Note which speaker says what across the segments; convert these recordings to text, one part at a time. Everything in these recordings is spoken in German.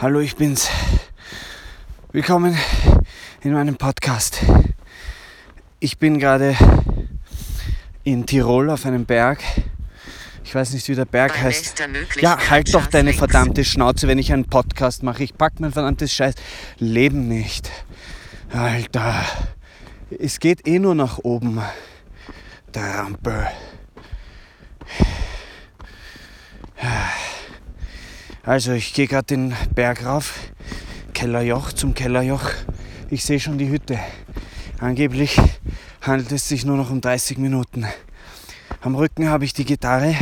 Speaker 1: Hallo, ich bin's. Willkommen in meinem Podcast. Ich bin gerade in Tirol auf einem Berg. Ich weiß nicht, wie der Berg
Speaker 2: Bei
Speaker 1: heißt. Ja, halt doch deine
Speaker 2: links.
Speaker 1: verdammte Schnauze, wenn ich einen Podcast mache. Ich pack mein verdammtes Scheiß Leben nicht. Alter. Es geht eh nur nach oben. Der Rampe. Also ich gehe gerade den Berg rauf, Kellerjoch zum Kellerjoch. Ich sehe schon die Hütte. Angeblich handelt es sich nur noch um 30 Minuten. Am Rücken habe ich die Gitarre,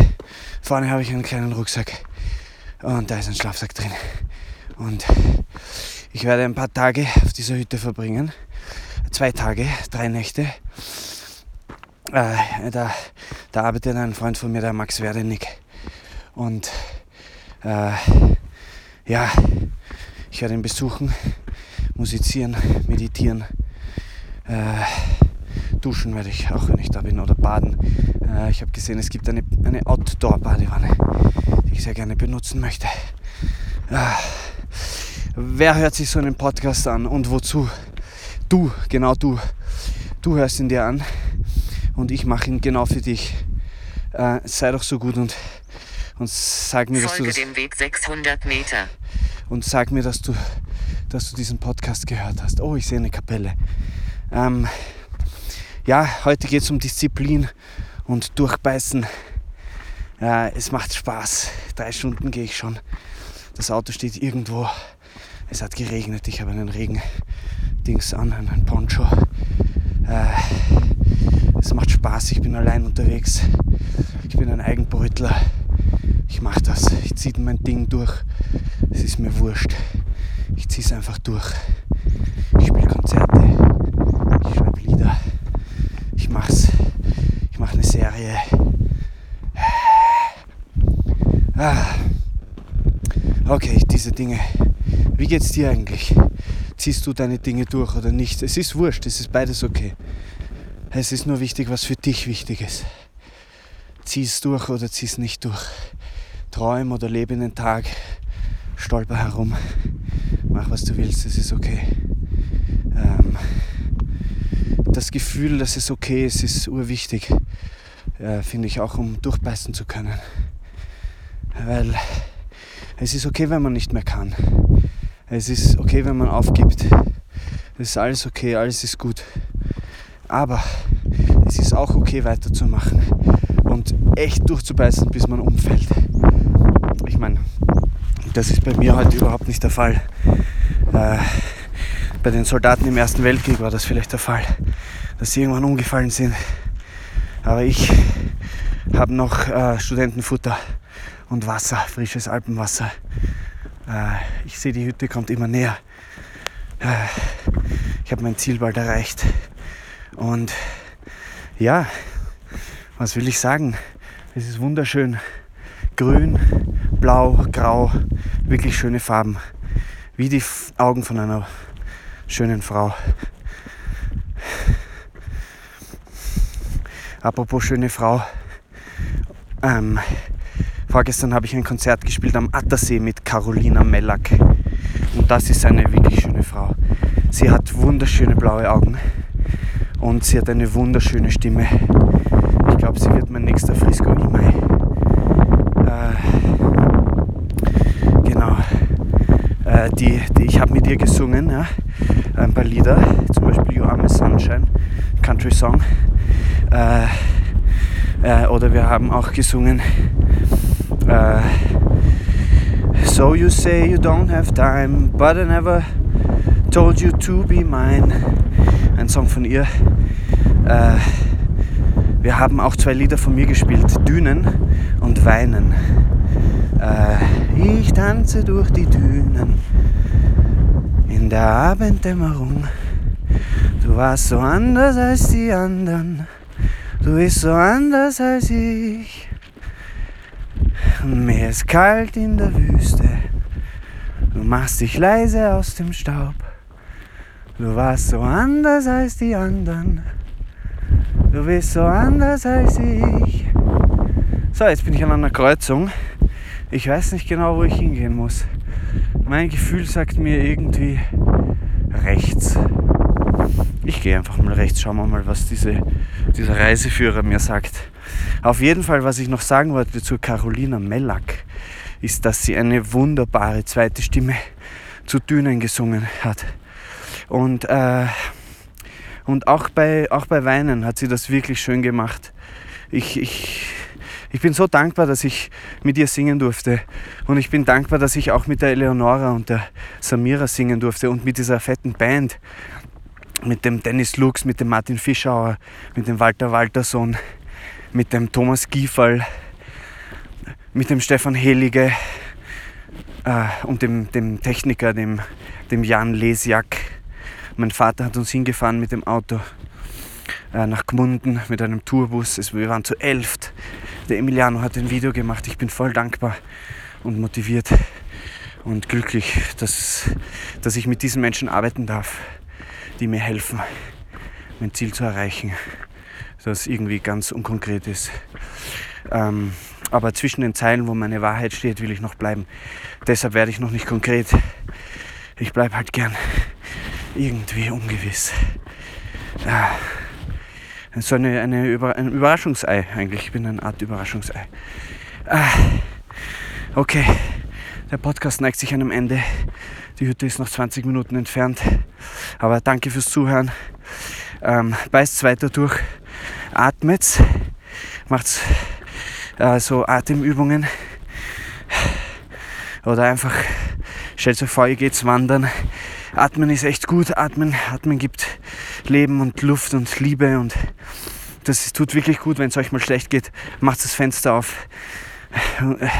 Speaker 1: vorne habe ich einen kleinen Rucksack und da ist ein Schlafsack drin. Und ich werde ein paar Tage auf dieser Hütte verbringen. Zwei Tage, drei Nächte. Äh, da, da arbeitet ein Freund von mir, der Max Werdenig. Und äh, ja, ich werde ihn besuchen, musizieren, meditieren, äh, duschen werde ich auch, wenn ich da bin, oder baden. Äh, ich habe gesehen, es gibt eine, eine Outdoor-Badewanne, die ich sehr gerne benutzen möchte. Äh, wer hört sich so einen Podcast an und wozu? Du, genau du. Du hörst ihn dir an und ich mache ihn genau für dich. Äh, sei doch so gut und, und sag mir, dass du
Speaker 2: Folge
Speaker 1: das
Speaker 2: dem Weg 600 Meter.
Speaker 1: und sag mir, dass du, dass du diesen Podcast gehört hast. Oh, ich sehe eine Kapelle. Ähm, ja, heute geht es um Disziplin und Durchbeißen. Äh, es macht Spaß. Drei Stunden gehe ich schon. Das Auto steht irgendwo. Es hat geregnet. Ich habe einen Regendings an, einen Poncho. Äh, es macht Spaß. Ich bin allein unterwegs. Ich bin ein Eigenbrötler. Ich mache das. Ich ziehe mein Ding durch. Es ist mir wurscht. Ich ziehe es einfach durch. Ich spiele Konzerte. Ich schreibe Lieder. Ich mach's. Ich mache eine Serie. Ah. Okay, diese Dinge. Wie geht's dir eigentlich? Ziehst du deine Dinge durch oder nicht? Es ist wurscht, es ist beides okay. Es ist nur wichtig, was für dich wichtig ist. Zieh es durch oder zieh es nicht durch. Träum oder lebe in den Tag. Stolper herum. Mach, was du willst, es ist okay. Ähm, das Gefühl, dass es okay ist, ist urwichtig. Äh, Finde ich auch, um durchbeißen zu können. Weil es ist okay, wenn man nicht mehr kann. Es ist okay, wenn man aufgibt. Es ist alles okay, alles ist gut. Aber es ist auch okay, weiterzumachen und echt durchzubeißen, bis man umfällt. Ich meine, das ist bei mir heute überhaupt nicht der Fall. Äh, bei den Soldaten im Ersten Weltkrieg war das vielleicht der Fall, dass sie irgendwann umgefallen sind. Aber ich habe noch äh, Studentenfutter und Wasser, frisches Alpenwasser. Äh, ich sehe, die Hütte kommt immer näher. Äh, ich habe mein Ziel bald erreicht. Und ja, was will ich sagen? Es ist wunderschön. Grün, blau, grau, wirklich schöne Farben. Wie die Augen von einer schönen Frau. Apropos schöne Frau. Ähm, vorgestern habe ich ein Konzert gespielt am Attersee mit Carolina Mellack. Und das ist eine wirklich schöne Frau. Sie hat wunderschöne blaue Augen und sie hat eine wunderschöne Stimme. Ich glaube, sie wird mein nächster Frisco Imai. Äh, genau. Die, die, ich habe mit ihr gesungen, ja, ein paar Lieder, zum Beispiel You Are My Sunshine, Country Song. Äh, äh, oder wir haben auch gesungen äh, So you say you don't have time, but I never told you to be mine. Ein Song von ihr. Äh, wir haben auch zwei Lieder von mir gespielt, Dünen und Weinen. Äh, ich tanze durch die Dünen in der Abenddämmerung. Du warst so anders als die anderen. Du bist so anders als ich. Und mir ist kalt in der Wüste. Du machst dich leise aus dem Staub. Du warst so anders als die anderen. Du bist so anders als ich. So, jetzt bin ich an einer Kreuzung. Ich weiß nicht genau, wo ich hingehen muss. Mein Gefühl sagt mir irgendwie rechts. Ich gehe einfach mal rechts, schauen wir mal, was diese, dieser Reiseführer mir sagt. Auf jeden Fall, was ich noch sagen wollte zu Carolina Mellack, ist, dass sie eine wunderbare zweite Stimme zu Dünen gesungen hat. Und, äh, und auch, bei, auch bei Weinen hat sie das wirklich schön gemacht. Ich, ich, ich bin so dankbar, dass ich mit ihr singen durfte. Und ich bin dankbar, dass ich auch mit der Eleonora und der Samira singen durfte und mit dieser fetten Band. Mit dem Dennis Lux, mit dem Martin Fischauer, mit dem Walter Walterson, mit dem Thomas Giefall, mit dem Stefan Helige äh, und dem, dem Techniker, dem, dem Jan Lesjak. Mein Vater hat uns hingefahren mit dem Auto äh, nach Gmunden mit einem Tourbus. Wir waren zu elft. Der Emiliano hat ein Video gemacht. Ich bin voll dankbar und motiviert und glücklich, dass, dass ich mit diesen Menschen arbeiten darf, die mir helfen, mein Ziel zu erreichen, das irgendwie ganz unkonkret ist. Ähm, aber zwischen den Zeilen, wo meine Wahrheit steht, will ich noch bleiben. Deshalb werde ich noch nicht konkret. Ich bleibe halt gern irgendwie ungewiss. Ja. So eine, eine Über ein Überraschungsei eigentlich. Ich bin eine Art Überraschungsei. Ah. Okay, der Podcast neigt sich einem Ende. Die Hütte ist noch 20 Minuten entfernt. Aber danke fürs Zuhören. Ähm, beißt weiter durch. Atmet. Macht äh, so Atemübungen. Oder einfach stellt euch vor, ihr geht's wandern. Atmen ist echt gut. Atmen, Atmen gibt Leben und Luft und Liebe und das tut wirklich gut, wenn es euch mal schlecht geht. Macht das Fenster auf,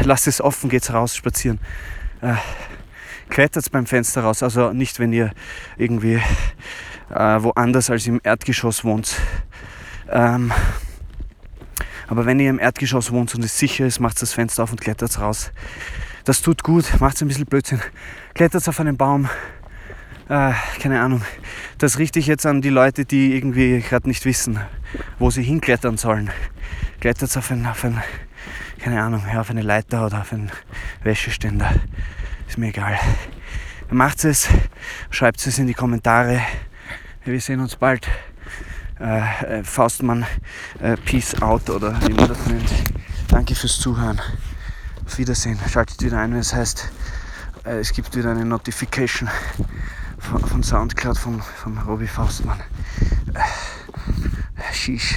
Speaker 1: lasst es offen, geht's raus spazieren. Äh, klettert beim Fenster raus, also nicht, wenn ihr irgendwie äh, woanders als im Erdgeschoss wohnt. Ähm, aber wenn ihr im Erdgeschoss wohnt und es sicher ist, macht das Fenster auf und klettert raus. Das tut gut, macht ein bisschen Blödsinn. Klettert auf einen Baum. Äh, keine Ahnung. Das richte ich jetzt an die Leute, die irgendwie gerade nicht wissen, wo sie hinklettern sollen. Klettert auf einen, auf einen, keine Ahnung, ja, auf eine Leiter oder auf einen Wäscheständer. Ist mir egal. Macht es, schreibt es in die Kommentare. Wir sehen uns bald. Äh, äh, Faustmann, äh, Peace out oder wie man das nennt. Danke fürs Zuhören. Auf Wiedersehen. Schaltet wieder ein, wenn es heißt, äh, es gibt wieder eine Notification von, Soundcloud von, von Robbie Faustmann. Äh, Sheesh.